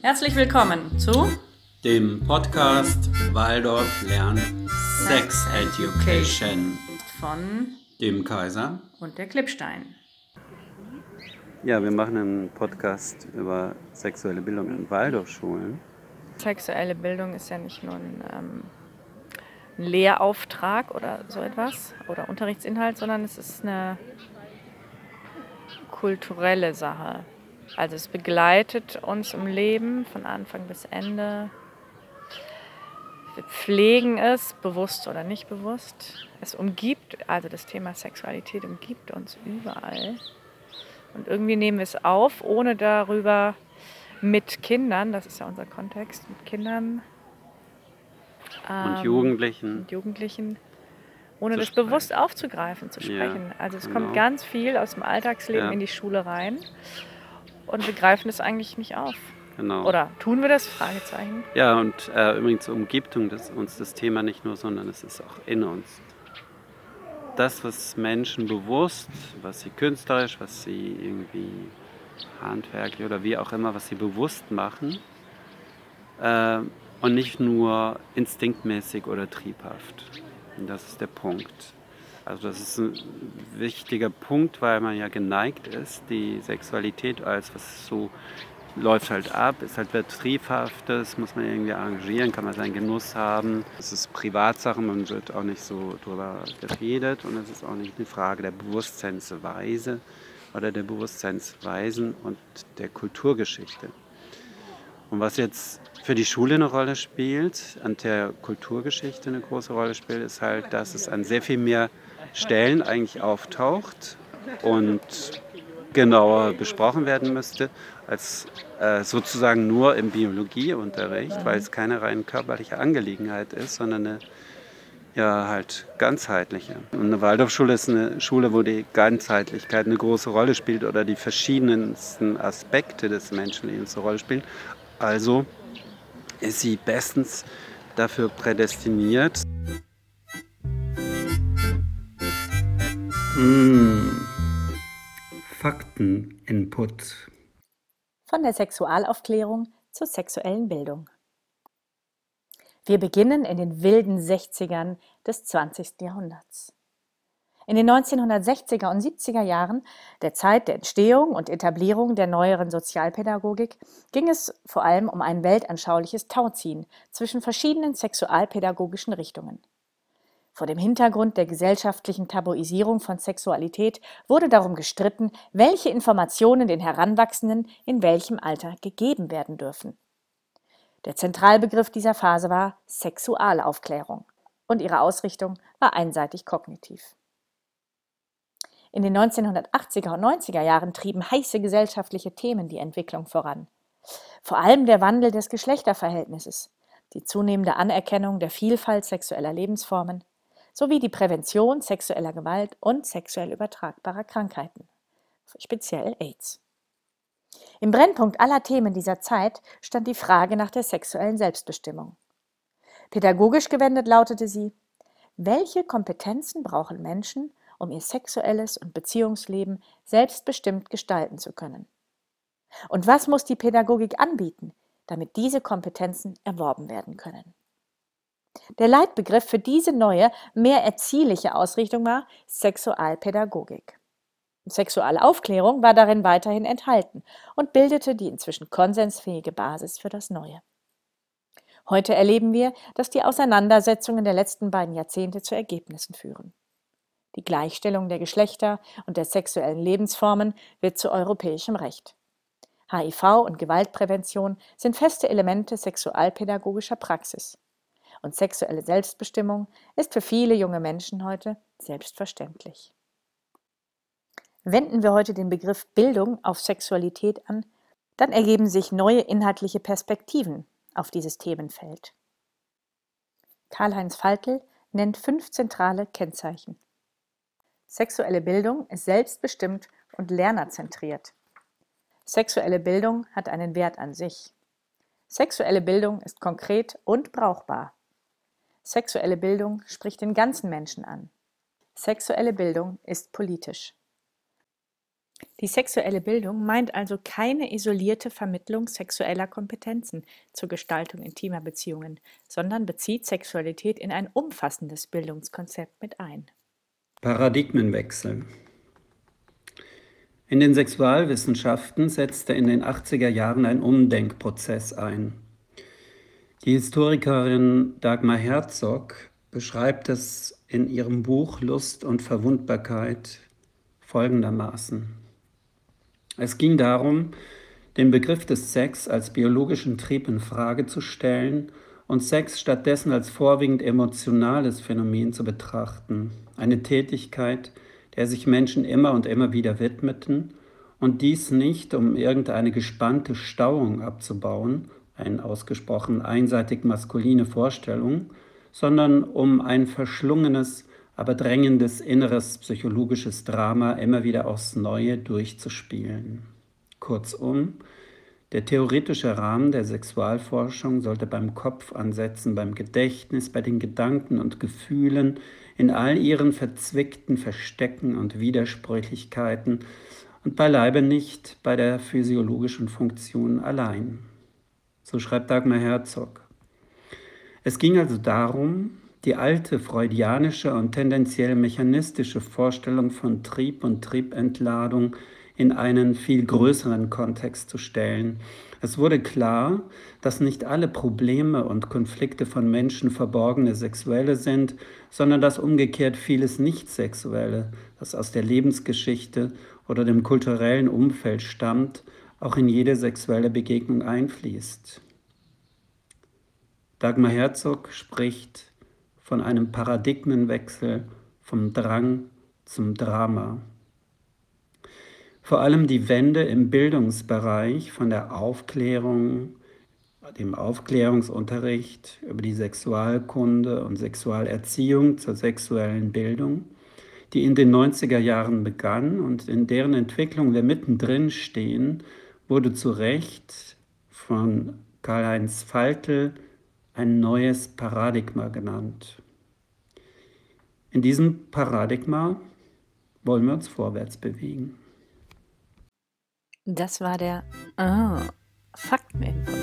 Herzlich willkommen zu dem Podcast Waldorf lernt Sex Education von dem Kaiser und der Klippstein. Ja, wir machen einen Podcast über sexuelle Bildung in Waldorfschulen. Sexuelle Bildung ist ja nicht nur ein, ähm, ein Lehrauftrag oder so etwas oder Unterrichtsinhalt, sondern es ist eine kulturelle Sache. Also es begleitet uns im Leben von Anfang bis Ende. Wir pflegen es, bewusst oder nicht bewusst. Es umgibt, also das Thema Sexualität umgibt uns überall. Und irgendwie nehmen wir es auf, ohne darüber mit Kindern, das ist ja unser Kontext, mit Kindern ähm, und Jugendlichen, und Jugendlichen ohne das sprechen. bewusst aufzugreifen, zu sprechen. Ja, also es genau. kommt ganz viel aus dem Alltagsleben ja. in die Schule rein und wir greifen es eigentlich nicht auf. Genau. Oder tun wir das? Fragezeichen. Ja, und äh, übrigens umgibt uns das Thema nicht nur, sondern es ist auch in uns. Das, was Menschen bewusst, was sie künstlerisch, was sie irgendwie handwerklich oder wie auch immer, was sie bewusst machen äh, und nicht nur instinktmäßig oder triebhaft. Und das ist der Punkt. Also das ist ein wichtiger Punkt, weil man ja geneigt ist, die Sexualität als was so läuft halt ab, ist halt Betriebhaftes, muss man irgendwie arrangieren, kann man seinen Genuss haben. Es ist Privatsache, man wird auch nicht so drüber geredet und es ist auch nicht eine Frage der Bewusstseinsweise oder der Bewusstseinsweisen und der Kulturgeschichte. Und was jetzt für die Schule eine Rolle spielt, an der Kulturgeschichte eine große Rolle spielt, ist halt, dass es an sehr viel mehr Stellen eigentlich auftaucht und genauer besprochen werden müsste, als äh, sozusagen nur im Biologieunterricht, weil es keine rein körperliche Angelegenheit ist, sondern eine ja, halt ganzheitliche. Und eine Waldorfschule ist eine Schule, wo die Ganzheitlichkeit eine große Rolle spielt oder die verschiedensten Aspekte des Menschenlebens eine Rolle spielen. Also ist sie bestens dafür prädestiniert. Mmh. Fakteninput. Von der Sexualaufklärung zur sexuellen Bildung. Wir beginnen in den wilden 60ern des 20. Jahrhunderts. In den 1960er und 70er Jahren, der Zeit der Entstehung und Etablierung der neueren Sozialpädagogik, ging es vor allem um ein weltanschauliches Tauziehen zwischen verschiedenen sexualpädagogischen Richtungen. Vor dem Hintergrund der gesellschaftlichen Tabuisierung von Sexualität wurde darum gestritten, welche Informationen den Heranwachsenden in welchem Alter gegeben werden dürfen. Der Zentralbegriff dieser Phase war Sexualaufklärung und ihre Ausrichtung war einseitig kognitiv. In den 1980er und 90er Jahren trieben heiße gesellschaftliche Themen die Entwicklung voran. Vor allem der Wandel des Geschlechterverhältnisses, die zunehmende Anerkennung der Vielfalt sexueller Lebensformen, sowie die Prävention sexueller Gewalt und sexuell übertragbarer Krankheiten, speziell AIDS. Im Brennpunkt aller Themen dieser Zeit stand die Frage nach der sexuellen Selbstbestimmung. Pädagogisch gewendet lautete sie, welche Kompetenzen brauchen Menschen, um ihr sexuelles und Beziehungsleben selbstbestimmt gestalten zu können? Und was muss die Pädagogik anbieten, damit diese Kompetenzen erworben werden können? Der Leitbegriff für diese neue, mehr erziehliche Ausrichtung war Sexualpädagogik. Sexualaufklärung war darin weiterhin enthalten und bildete die inzwischen konsensfähige Basis für das Neue. Heute erleben wir, dass die Auseinandersetzungen der letzten beiden Jahrzehnte zu Ergebnissen führen. Die Gleichstellung der Geschlechter und der sexuellen Lebensformen wird zu europäischem Recht. HIV und Gewaltprävention sind feste Elemente sexualpädagogischer Praxis und sexuelle Selbstbestimmung ist für viele junge Menschen heute selbstverständlich. Wenden wir heute den Begriff Bildung auf Sexualität an, dann ergeben sich neue inhaltliche Perspektiven auf dieses Themenfeld. Karl-Heinz Faltel nennt fünf zentrale Kennzeichen. Sexuelle Bildung ist selbstbestimmt und lernerzentriert. Sexuelle Bildung hat einen Wert an sich. Sexuelle Bildung ist konkret und brauchbar. Sexuelle Bildung spricht den ganzen Menschen an. Sexuelle Bildung ist politisch. Die sexuelle Bildung meint also keine isolierte Vermittlung sexueller Kompetenzen zur Gestaltung intimer Beziehungen, sondern bezieht Sexualität in ein umfassendes Bildungskonzept mit ein. Paradigmenwechsel. In den Sexualwissenschaften setzte in den 80er Jahren ein Umdenkprozess ein. Die Historikerin Dagmar Herzog beschreibt es in ihrem Buch Lust und Verwundbarkeit folgendermaßen. Es ging darum, den Begriff des Sex als biologischen Trieb in Frage zu stellen und Sex stattdessen als vorwiegend emotionales Phänomen zu betrachten, eine Tätigkeit, der sich Menschen immer und immer wieder widmeten und dies nicht, um irgendeine gespannte Stauung abzubauen, eine ausgesprochen einseitig maskuline Vorstellung, sondern um ein verschlungenes, aber drängendes inneres psychologisches Drama immer wieder aufs Neue durchzuspielen. Kurzum, der theoretische Rahmen der Sexualforschung sollte beim Kopf ansetzen, beim Gedächtnis, bei den Gedanken und Gefühlen, in all ihren verzwickten Verstecken und Widersprüchlichkeiten und beileibe nicht bei der physiologischen Funktion allein. So schreibt Dagmar Herzog. Es ging also darum, die alte freudianische und tendenziell mechanistische Vorstellung von Trieb und Triebentladung in einen viel größeren Kontext zu stellen. Es wurde klar, dass nicht alle Probleme und Konflikte von Menschen verborgene sexuelle sind, sondern dass umgekehrt vieles Nicht-Sexuelle, das aus der Lebensgeschichte oder dem kulturellen Umfeld stammt, auch in jede sexuelle Begegnung einfließt. Dagmar Herzog spricht von einem Paradigmenwechsel vom Drang zum Drama. Vor allem die Wende im Bildungsbereich von der Aufklärung, dem Aufklärungsunterricht über die Sexualkunde und Sexualerziehung zur sexuellen Bildung, die in den 90er Jahren begann und in deren Entwicklung wir mittendrin stehen, wurde zu Recht von Karl-Heinz Faltel ein neues Paradigma genannt. In diesem Paradigma wollen wir uns vorwärts bewegen. Das war der ah, Fakteninput.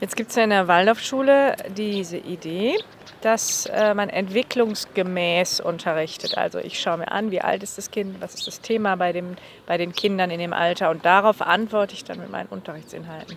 Jetzt gibt es ja in der Waldorfschule diese Idee, dass äh, man entwicklungsgemäß unterrichtet. Also ich schaue mir an, wie alt ist das Kind, was ist das Thema bei, dem, bei den Kindern in dem Alter und darauf antworte ich dann mit meinen Unterrichtsinhalten.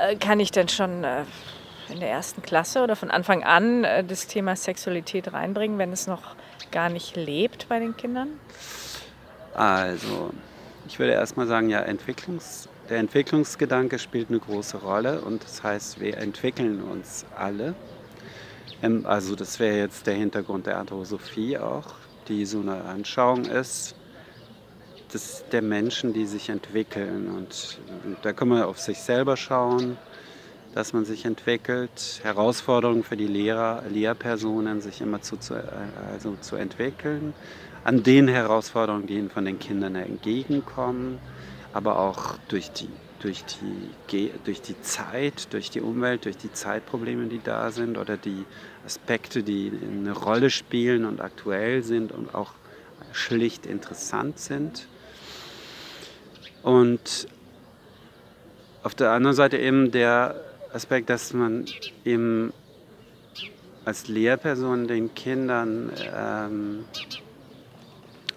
Äh, kann ich denn schon äh, in der ersten Klasse oder von Anfang an äh, das Thema Sexualität reinbringen, wenn es noch gar nicht lebt bei den Kindern? Also, ich würde erstmal sagen, ja, Entwicklungs, der Entwicklungsgedanke spielt eine große Rolle und das heißt, wir entwickeln uns alle. Ähm, also das wäre jetzt der Hintergrund der Anthroposophie auch, die so eine Anschauung ist des, der Menschen, die sich entwickeln. Und, und da kann man auf sich selber schauen, dass man sich entwickelt. Herausforderungen für die Lehrer, Lehrpersonen, sich immer zu, zu, also zu entwickeln. An den Herausforderungen, die ihnen von den Kindern entgegenkommen, aber auch durch die durch die, durch die Zeit, durch die Umwelt, durch die Zeitprobleme, die da sind oder die Aspekte, die eine Rolle spielen und aktuell sind und auch schlicht interessant sind. Und auf der anderen Seite eben der Aspekt, dass man eben als Lehrperson den Kindern ähm,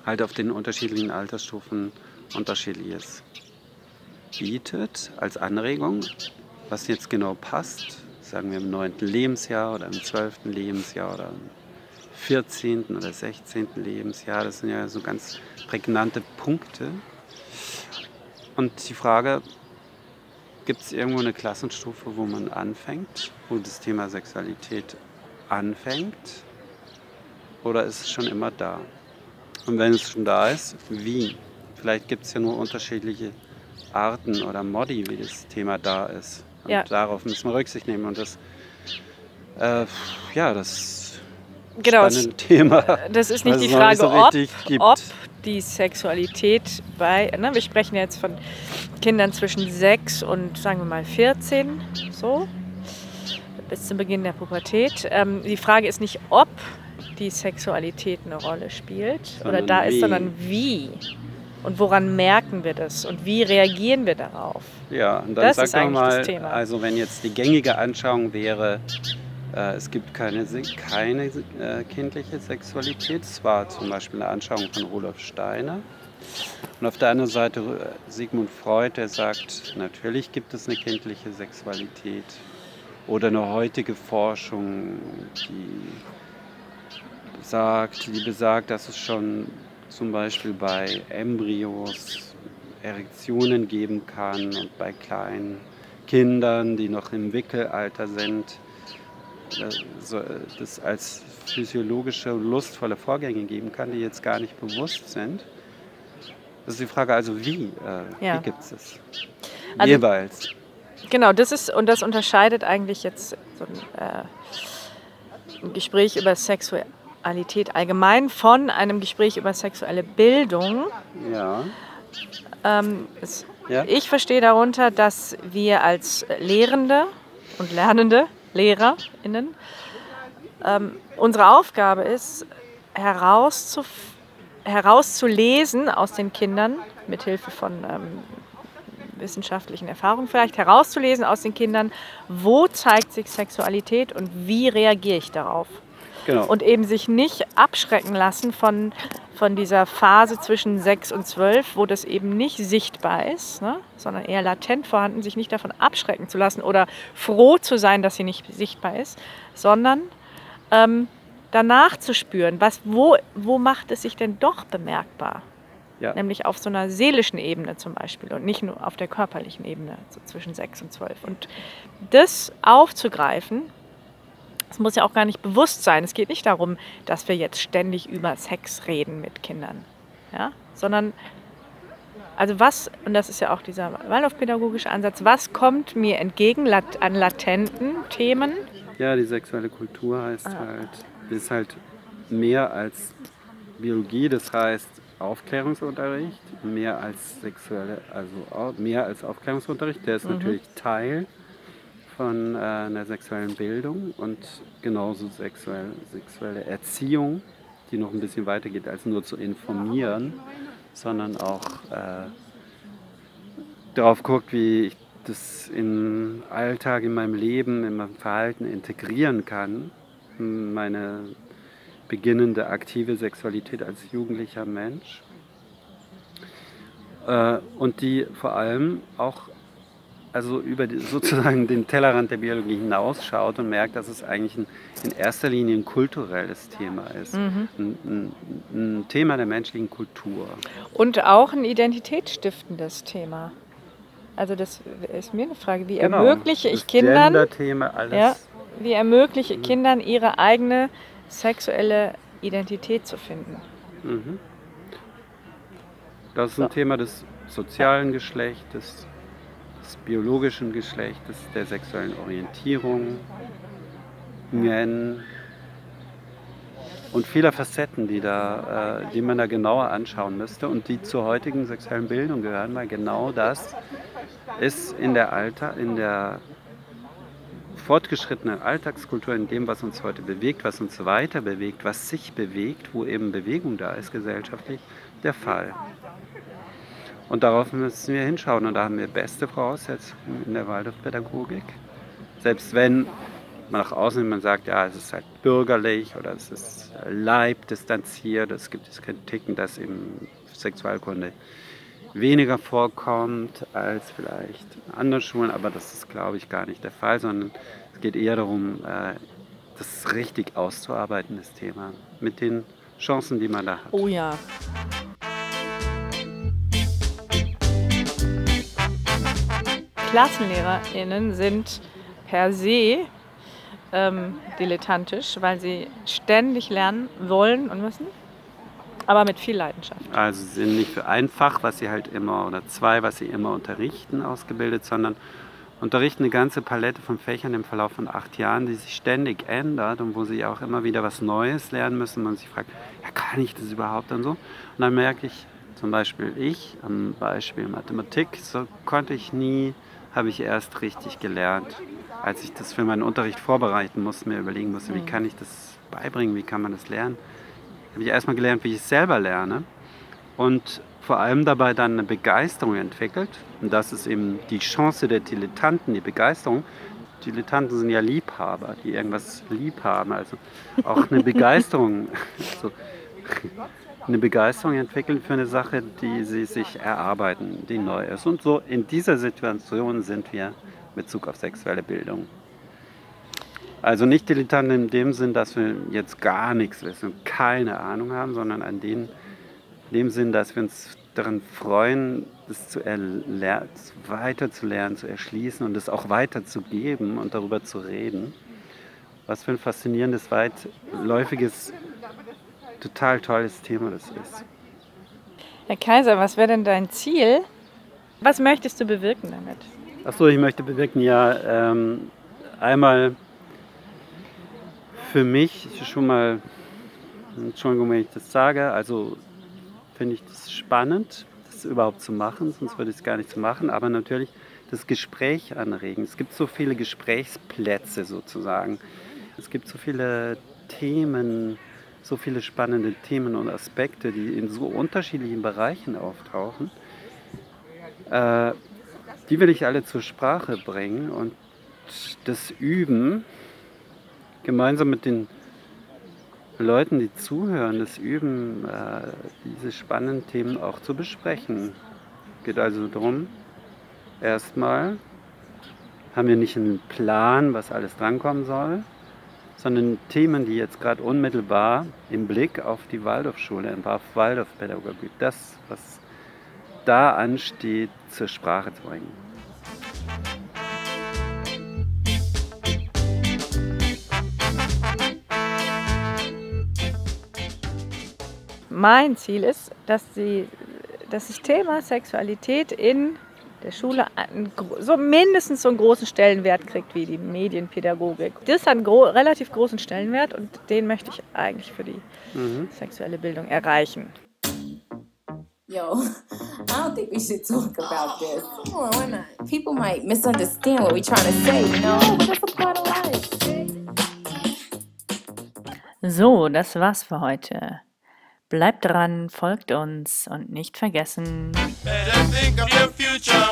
halt auf den unterschiedlichen Altersstufen unterschiedliches bietet als Anregung, was jetzt genau passt, sagen wir im 9. Lebensjahr oder im 12. Lebensjahr oder im 14. oder 16. Lebensjahr, das sind ja so ganz prägnante Punkte. Und die Frage, gibt es irgendwo eine Klassenstufe, wo man anfängt, wo das Thema Sexualität anfängt? Oder ist es schon immer da? Und wenn es schon da ist, wie? Vielleicht gibt es ja nur unterschiedliche Arten oder Modi, wie das Thema da ist. Und ja. darauf müssen wir Rücksicht nehmen. Und das, äh, ja, das genau, spannende Thema. Das ist nicht die Frage, so ob, ob die Sexualität bei, ne, wir sprechen jetzt von Kindern zwischen 6 und sagen wir mal 14, so, bis zum Beginn der Pubertät. Ähm, die Frage ist nicht, ob die Sexualität eine Rolle spielt Sondern oder da ist, wie. sondern wie. Und woran merken wir das und wie reagieren wir darauf? Ja, und dann Das sag mal, das Thema. also wenn jetzt die gängige Anschauung wäre, äh, es gibt keine, keine äh, kindliche Sexualität, das war zum Beispiel eine Anschauung von Rudolf Steiner. Und auf der anderen Seite äh, Sigmund Freud, der sagt, natürlich gibt es eine kindliche Sexualität. Oder eine heutige Forschung, die sagt, die besagt, dass es schon zum Beispiel bei Embryos Erektionen geben kann und bei kleinen Kindern, die noch im Wickelalter sind, äh, das als physiologische, lustvolle Vorgänge geben kann, die jetzt gar nicht bewusst sind. Das ist die Frage also, wie? Äh, Ja. Wie gibt es das? Also- Jeweils. Genau, das ist und das unterscheidet eigentlich jetzt so ein, äh, ein Gespräch über Sexualität allgemein von einem Gespräch über sexuelle Bildung. Ja. Ähm, es, Ja. Ich verstehe darunter, dass wir als Lehrende und Lernende, LehrerInnen, ähm, unsere Aufgabe ist, herauszuf herauszulesen aus den Kindern, mit Hilfe von ähm, wissenschaftlichen Erfahrungen vielleicht, herauszulesen aus den Kindern, wo zeigt sich Sexualität und wie reagiere ich darauf Genau. und eben sich nicht abschrecken lassen von, von dieser Phase zwischen 6 und 12, wo das eben nicht sichtbar ist, ne, sondern eher latent vorhanden, sich nicht davon abschrecken zu lassen oder froh zu sein, dass sie nicht sichtbar ist, sondern ähm, danach zu spüren, was, wo, wo macht es sich denn doch bemerkbar? ja. Nämlich auf so einer seelischen Ebene zum Beispiel und nicht nur auf der körperlichen Ebene, so zwischen 6 und 12. Und das aufzugreifen, das muss ja auch gar nicht bewusst sein. Es geht nicht darum, dass wir jetzt ständig über Sex reden mit Kindern, ja? sondern also was, und das ist ja auch dieser Waldorfpädagogische Ansatz, was kommt mir entgegen an latenten Themen? Ja, die sexuelle Kultur heißt Ah. halt, ist halt mehr als Biologie, das heißt Aufklärungsunterricht, mehr als sexuelle, also mehr als Aufklärungsunterricht, der ist Mhm. natürlich Teil von äh, einer sexuellen Bildung und genauso sexuell, sexuelle Erziehung, die noch ein bisschen weiter geht, als nur zu informieren, sondern auch äh, darauf guckt, wie ich das im Alltag, in meinem Leben, in meinem Verhalten integrieren kann, meine beginnende aktive Sexualität als jugendlicher Mensch. Äh, und die vor allem auch also über die, sozusagen den Tellerrand der Biologie hinausschaut und merkt, dass es eigentlich ein, in erster Linie ein kulturelles Thema ist. Mhm. Ein, ein, ein Thema der menschlichen Kultur. Und auch ein identitätsstiftendes Thema. Also das ist mir eine Frage, wie ermögliche ich das Kindern, alles. ja, wie ermögliche ich Kindern ihre eigene sexuelle Identität zu finden? Mhm. Das ist ein So. Thema des sozialen Geschlechtes, des biologischen Geschlechtes, der sexuellen Orientierung, und vieler Facetten, die, da, äh, die man da genauer anschauen müsste und die zur heutigen sexuellen Bildung gehören, weil genau das ist in der Alter, in der fortgeschrittenen Alltagskultur, in dem, was uns heute bewegt, was uns weiter bewegt, was sich bewegt, wo eben Bewegung da ist gesellschaftlich, der Fall. Und darauf müssen wir hinschauen und da haben wir beste Voraussetzungen in der Waldorfpädagogik. Selbst wenn man nach außen man sagt, ja, es ist halt bürgerlich oder es ist leibdistanziert, es gibt es Kritiken, dass eben Sexualkunde weniger vorkommt als vielleicht in anderen Schulen, aber das ist, glaube ich, gar nicht der Fall, sondern es geht eher darum, äh, das richtig auszuarbeiten, das Thema, mit den Chancen, die man da hat. Oh ja. KlassenlehrerInnen sind per se ähm, dilettantisch, weil sie ständig lernen wollen und müssen, aber mit viel Leidenschaft. Also sie sind nicht für ein Fach, was sie halt immer, oder zwei, was sie immer unterrichten, ausgebildet, sondern unterrichten eine ganze Palette von Fächern im Verlauf von acht Jahren, die sich ständig ändert und wo sie auch immer wieder was Neues lernen müssen. Man sich fragt, ja, kann ich das überhaupt und so? Und dann merke ich, zum Beispiel ich, am Beispiel Mathematik, so konnte ich nie, habe ich erst richtig gelernt. Als ich das für meinen Unterricht vorbereiten musste, mir überlegen musste, wie kann ich das beibringen, wie kann man das lernen, habe ich erstmal gelernt, wie ich es selber lerne und vor allem dabei dann eine Begeisterung entwickelt. Und das ist eben die Chance der Dilettanten, die Begeisterung. Dilettanten sind ja Liebhaber, die irgendwas lieb haben, also auch eine Begeisterung. so, eine Begeisterung entwickeln für eine Sache, die sie sich erarbeiten, die neu ist. Und so in dieser Situation sind wir mit Bezug auf sexuelle Bildung. Also nicht Dilettanten in dem Sinn, dass wir jetzt gar nichts wissen, keine Ahnung haben, sondern an den, in dem Sinn, dass wir uns daran freuen, es zu weiterzulernen, zu erschließen und es auch weiterzugeben und darüber zu reden. Was für ein faszinierendes, weitläufiges total tolles Thema das ist. Herr Kaiser, was wäre denn dein Ziel? Was möchtest du bewirken damit? Achso, ich möchte bewirken, ja, ähm, einmal für mich schon mal, Entschuldigung, wenn ich das sage, also finde ich das spannend, das überhaupt zu machen, sonst würde ich es gar nicht machen, aber natürlich das Gespräch anregen. Es gibt so viele Gesprächsplätze sozusagen. Es gibt so viele Themen, so viele spannende Themen und Aspekte, die in so unterschiedlichen Bereichen auftauchen. Äh, die will ich alle zur Sprache bringen und das Üben, gemeinsam mit den Leuten, die zuhören, das Üben, äh, diese spannenden Themen auch zu besprechen. Geht also darum, erstmal haben wir nicht einen Plan, was alles drankommen soll, sondern Themen, die jetzt gerade unmittelbar im Blick auf die Waldorfschule, auf Waldorfpädagogik, das, was da ansteht, zur Sprache zu bringen. Mein Ziel ist, dass, die, dass das Thema Sexualität in der Schule einen, so mindestens so einen großen Stellenwert kriegt wie die Medienpädagogik. Das hat einen gro relativ großen Stellenwert und den möchte ich eigentlich für die mhm. sexuelle Bildung erreichen. Yo, I don't think we should talk about this. Come on, why not? People might misunderstand what we're trying to say, you know? But that's a part of life. So, das war's für heute. Bleibt dran, folgt uns und nicht vergessen. Time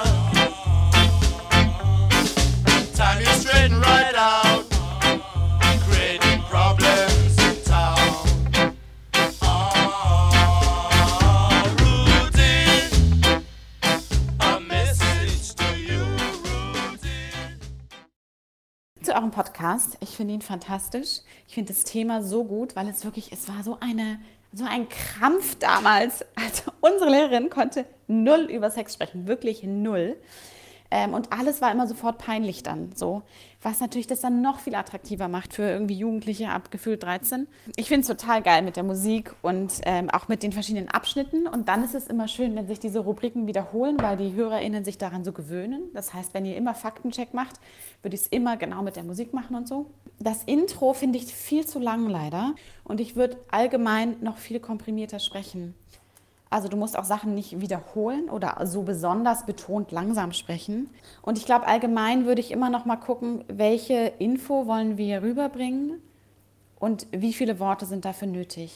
Podcast. Ich finde ihn fantastisch. Ich finde das Thema so gut, weil es wirklich, es war so eine so ein Krampf damals. Also unsere Lehrerin konnte null über Sex sprechen, wirklich null. Ähm, und alles war immer sofort peinlich dann so. Was natürlich das dann noch viel attraktiver macht für irgendwie Jugendliche ab gefühlt 13. Ich finde es total geil mit der Musik und ähm, auch mit den verschiedenen Abschnitten. Und dann ist es immer schön, wenn sich diese Rubriken wiederholen, weil die HörerInnen sich daran so gewöhnen. Das heißt, wenn ihr immer Faktencheck macht, würde ich es immer genau mit der Musik machen und so. Das Intro finde ich viel zu lang leider. Und ich würde allgemein noch viel komprimierter sprechen. Also du musst auch Sachen nicht wiederholen oder so besonders betont langsam sprechen. Und ich glaube, allgemein würde ich immer noch mal gucken, welche Info wollen wir rüberbringen und wie viele Worte sind dafür nötig.